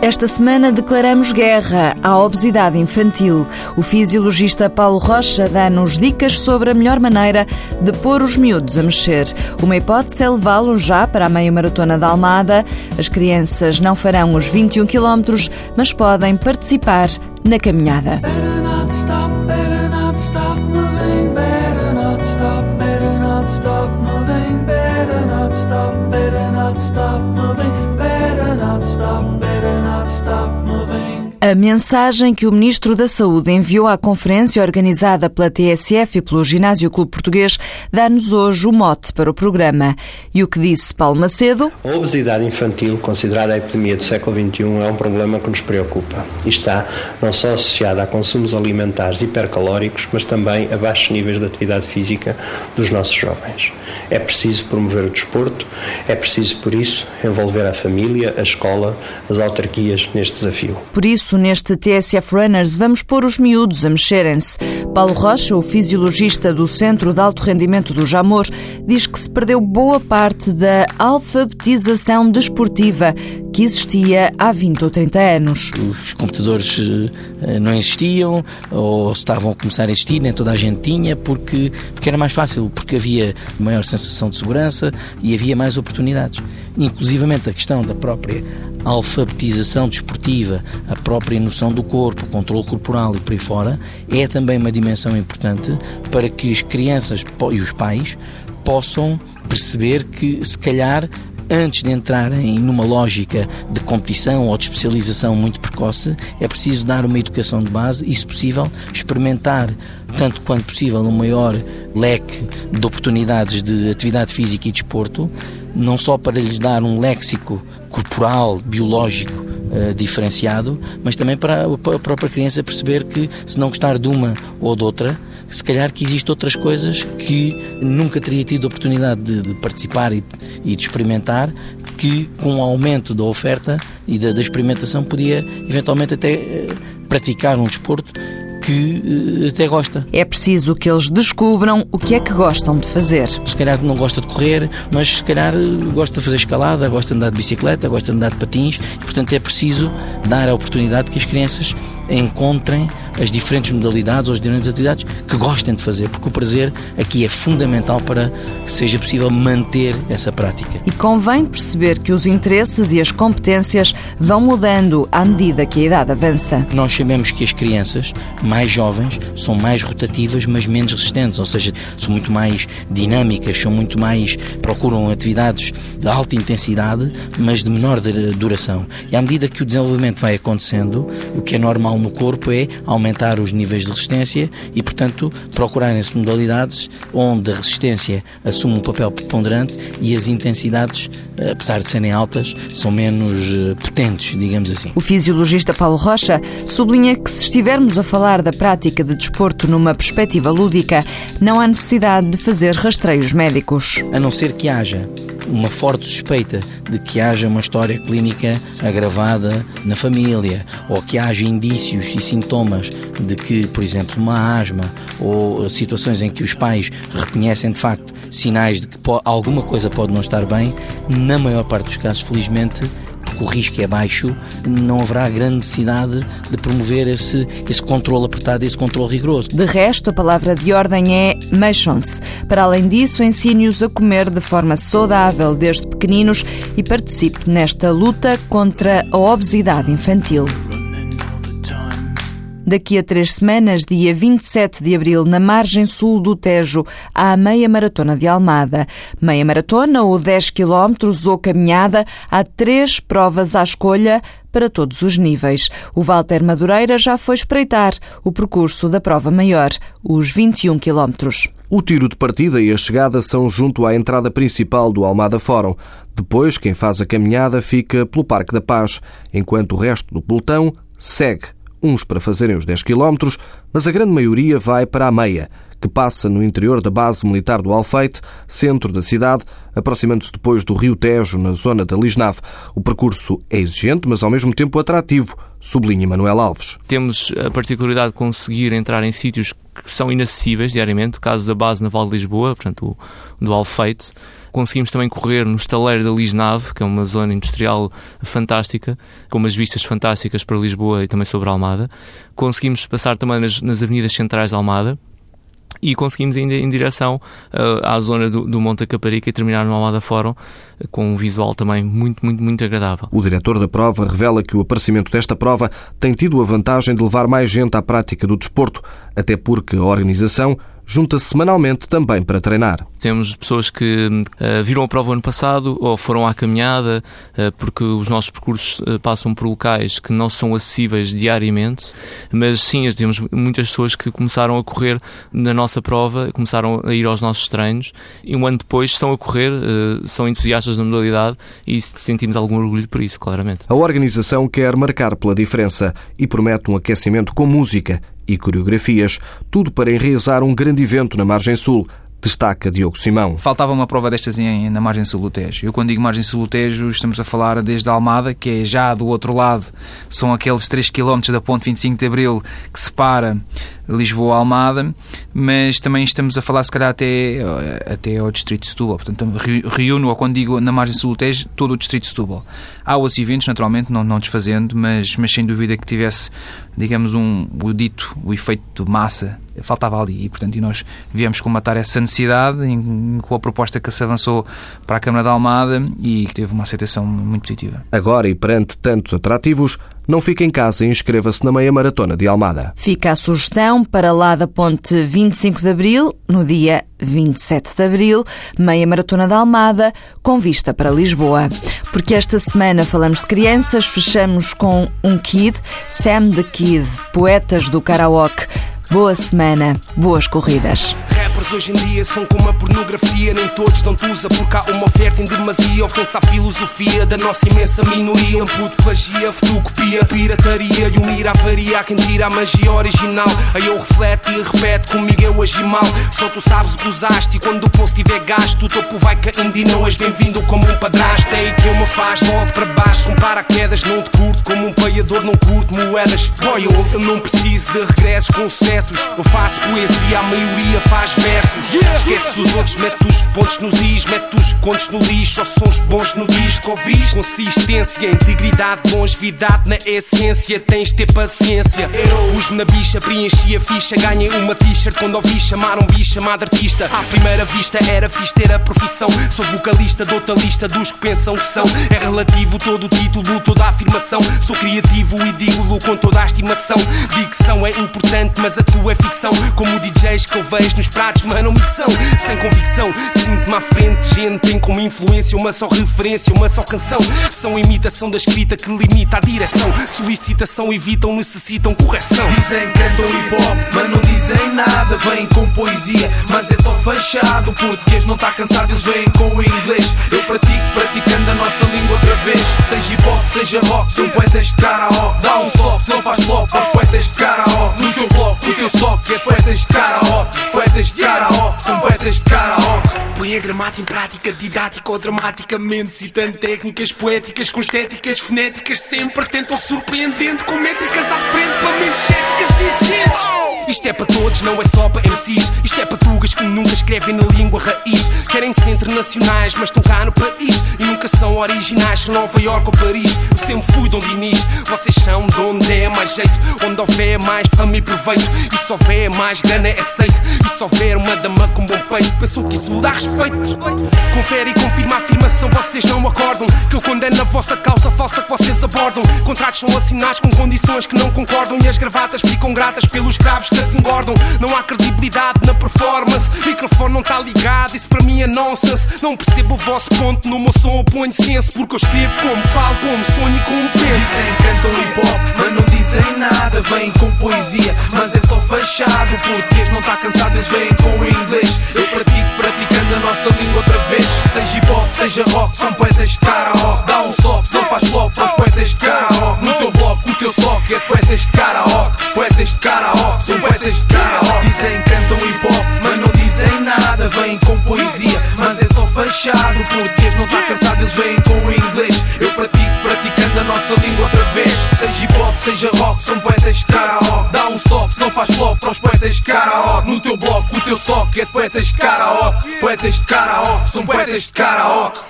Esta semana declaramos guerra à obesidade infantil. O fisiologista Paulo Rocha dá-nos dicas sobre a melhor maneira de pôr os miúdos a mexer. Uma hipótese é levá-los já para a meia maratona da Almada. As crianças não farão os 21 quilómetros, mas podem participar na caminhada. A mensagem que o Ministro da Saúde enviou à conferência organizada pela TSF e pelo Ginásio Clube Português dá-nos hoje o mote para o programa. E o que disse Paulo Macedo? A obesidade infantil, considerada a epidemia do século XXI, é um problema que nos preocupa e está não só associada a consumos alimentares hipercalóricos, mas também a baixos níveis de atividade física dos nossos jovens. É preciso promover o desporto, é preciso, por isso, envolver a família, a escola, as autarquias neste desafio. Por isso, neste TSF Runners, vamos pôr os miúdos a mexerem-se. Paulo Rocha, o fisiologista do Centro de Alto Rendimento do Jamor, diz que se perdeu boa parte da alfabetização desportiva que existia há 20 ou 30 anos. Os computadores eh, não existiam ou estavam a começar a existir, nem toda a gente tinha, porque, porque era mais fácil, porque havia maior sensação de segurança e havia mais oportunidades. Inclusivamente a questão da própria alfabetização desportiva, a própria noção do corpo, controle corporal e por aí fora, é também uma dimensão importante para que as crianças e os pais possam perceber que, se calhar, antes de entrarem numa lógica de competição ou de especialização muito precoce, é preciso dar uma educação de base e, se possível, experimentar, tanto quanto possível, um maior leque de oportunidades de atividade física e desporto, não só para lhes dar um léxico corporal, biológico uh, diferenciado, mas também para a própria criança perceber que se não gostar de uma ou de outra, se calhar que existem outras coisas que nunca teria tido oportunidade de, de participar e, e, de experimentar, que com o aumento da oferta e da, da experimentação podia eventualmente até uh, praticar um desporto que uh, até gosta. É preciso que eles descubram o que é que gostam de fazer. Se calhar não gosta de correr, mas se calhar eh, gosta de fazer escalada, gosta de andar de bicicleta, gosta de andar de patins, e, portanto é preciso dar a oportunidade que as crianças encontrem as diferentes modalidades ou as diferentes atividades que gostem de fazer, porque o prazer aqui é fundamental para que seja possível manter essa prática. E convém perceber que os interesses e as competências vão mudando à medida que a idade avança. Nós sabemos que as crianças mais jovens são mais rotativas, mas menos resistentes, ou seja, são muito mais dinâmicas, são muito mais procuram atividades de alta intensidade, mas de menor duração. E à medida que o desenvolvimento vai acontecendo, o que é normal no corpo é aumentar aumentar os níveis de resistência e, portanto, procurarem-se modalidades onde a resistência assume um papel preponderante e as intensidades, apesar de serem altas, são menos eh, potentes, digamos assim. O fisiologista Paulo Rocha sublinha que se estivermos a falar da prática de desporto numa perspectiva lúdica, não há necessidade de fazer rastreios médicos. A não ser que haja uma forte suspeita de que haja uma história clínica agravada na família ou que haja indícios e sintomas de que, por exemplo, uma asma ou situações em que os pais reconhecem de facto sinais de que alguma coisa pode não estar bem, na maior parte dos casos, felizmente, o risco é baixo, não haverá grande necessidade de promover esse, esse controle apertado, esse controle rigoroso. De resto, a palavra de ordem é mexam-se. Para além disso, ensine-os a comer de forma saudável desde pequeninos e participe nesta luta contra a obesidade infantil. Daqui a três semanas, dia 27 de abril, na margem sul do Tejo, há a meia maratona de Almada. Meia maratona ou 10 quilómetros ou caminhada, há três provas à escolha para todos os níveis. O Walter Madureira já foi espreitar o percurso da prova maior, os 21 quilómetros. O tiro de partida e a chegada são junto à entrada principal do Almada Fórum. Depois, quem faz a caminhada fica pelo Parque da Paz, enquanto o resto do pelotão segue uns para fazerem os 10 km, mas a grande maioria vai para a meia, que passa no interior da base militar do Alfeite, centro da cidade, aproximando-se depois do Rio Tejo, na zona da Lisnave. O percurso é exigente, mas ao mesmo tempo atrativo, sublinha Manuel Alves. Temos a particularidade de conseguir entrar em sítios que são inacessíveis diariamente, o caso da base naval de Lisboa, portanto, do Alfeite, Conseguimos também correr no estaleiro da Lisnave, que é uma zona industrial fantástica, com umas vistas fantásticas para Lisboa e também sobre a Almada. Conseguimos passar também nas, nas avenidas centrais da Almada, e conseguimos ir em direção uh, à zona do, do Monte Caparica e terminar no Almada Fórum uh, com um visual também muito, muito, muito agradável. O diretor da prova revela que o aparecimento desta prova tem tido a vantagem de levar mais gente à prática do desporto, até porque a organização junta-se semanalmente também para treinar. Temos pessoas que uh, viram a prova ano passado ou foram à caminhada, uh, porque os nossos percursos uh, passam por locais que não são acessíveis diariamente, mas sim, temos muitas pessoas que começaram a correr na nossa prova, começaram a ir aos nossos treinos e um ano depois estão a correr, são entusiastas da modalidade e sentimos algum orgulho por isso, claramente. A organização quer marcar pela diferença e promete um aquecimento com música e coreografias, tudo para enraizar um grande evento na margem sul, destaca Diogo Simão. Faltava uma prova destas em, na margem sul do Tejo. Eu quando digo margem sul do Tejo, estamos a falar desde a Almada, que é já do outro lado, são aqueles 3 km da ponte 25 de Abril que separa Lisboa-Almada, mas também estamos a falar se calhar até, até ao Distrito de Setúbal. Portanto, reúno, ou quando digo na margem sul do Tejo, todo o Distrito de Setúbal. Há outros eventos, naturalmente, não, não desfazendo, mas, mas sem dúvida que tivesse, digamos, um, o dito, o efeito de massa faltava ali e, portanto, e nós viemos comatar essa necessidade em, com a proposta que se avançou para a Câmara da Almada e que teve uma aceitação muito positiva. Agora, e perante tantos atrativos, não fique em casa e inscreva-se na meia maratona de Almada. Fica a sugestão para lá da ponte 25 de Abril, no dia 27 de Abril, meia maratona de Almada, com vista para Lisboa. Porque esta semana falamos de crianças, fechamos com um Kid, Sam the Kid, poetas do karaoke. Boa semana, boas corridas rappers hoje em dia são como a pornografia, nem todos dão usa porque há uma oferta em demasia, ofensa à filosofia da nossa imensa minoria. Um puto plagia, fotocopia, pirataria e um mira avaria. Há quem tira a magia original. Aí eu reflete e repete comigo eu agi mal. Só tu sabes o que usaste e quando o poço tiver gasto, o topo vai caindo e não és bem-vindo como um padrasto. É aí que eu me faz, volto para baixo, com paraquedas, não te curto como um paiador, não curto moedas. Boy, eu, eu não preciso de regressos com sucessos. Eu faço poesia, a maioria faz versos versos. Esquece os outros, mete os pontos nos is, mete os contos no lixo. Só sons bons no disco, ouvis consistência, integridade, longevidade na essência. Tens de ter paciência. Pus-me na bicha, preenchi a ficha. Ganhei uma t-shirt quando ouvi chamar um bicho chamado artista. À primeira vista era fixe ter a profissão. Sou vocalista, dou-te lista dos que pensam que são. É relativo todo o título, toda a afirmação. Sou criativo e digo-lo com toda a estimação. Dicção é importante, mas a tua é ficção. Como DJs que eu vejo nos pratos mano, micção, sem convicção. Sinto-me à frente, gente tem como influência uma só referência, uma só canção. São imitação da escrita que limita a direção. Solicitação evitam, necessitam correção. Dizem que cantam hip hop, mas não dizem nada. Vêm com poesia, mas é só fechado. Português não está cansado, eles vêm com o inglês. Eu pratico, praticando a nossa língua outra vez. Seja hip hop, seja rock, são poetas de karaoke. Dá um stop, não faz flop aos poetas de karaoke. No teu bloco, no teu stock, é poetas de karaoke. Poetas de karaoke, são poetas de karaoke. Põe a gramática em prática, didática ou dramaticamente, citando técnicas poéticas com estéticas fonéticas, sempre tentam surpreendente, com métricas à frente para mentes céticas e exigentes. Isto é para todos, não é só para MCs. Isto é para tugas que nunca escrevem na língua raiz. Querem ser internacionais, mas estão cá no país. Nunca são originais, Nova York ou Paris. Eu sempre fui Dom Dinis. Vocês são de onde é mais jeito. Onde houver mais fama e proveito. E se houver mais grana, é aceito. E se houver uma dama com bom peito, pensou que isso dá respeito. Confere e confirma a afirmação, vocês não acordam. Que eu condeno a vossa causa falsa que vocês abordam. Contratos são assinados com condições que não concordam. E as gravatas ficam gratas pelos escravos que se engordam. Não há credibilidade na performance. O microfone não está ligado, isso para mim é nonsense. Não percebo o vosso ponto, no meu som ponho senso. Porque eu escrevo como falo, como sonho e como penso. Dizem que cantam hip hop, mas não dizem nada. Vêm com poesia, mas é só fechado. O português não está cansado, eles vêm com o inglês. Eu pratico, praticando a nossa língua outra vez. Seja hip hop, seja rock, são poetas de karaoke. Dá um stop, não faz flop os poetas de karaoke. No teu bloco, o teu stock é poetas de karaoke. Poetas de karaoke, são poetas de karaoke. Dizem que cantam hip hop, mas não dizem nada. Vêm com poesia, mas é só fechado. O português não está cansado, eles vêm com o inglês. Eu pratico, praticando a nossa língua outra vez. Seja hip hop, seja rock, são poetas de karaoke. Dá um stop, se não faz flop para os poetas de karaoke. No teu bloco, o teu stock é de poetas de karaoke. Poetas de karaoke, são poetas de karaoke.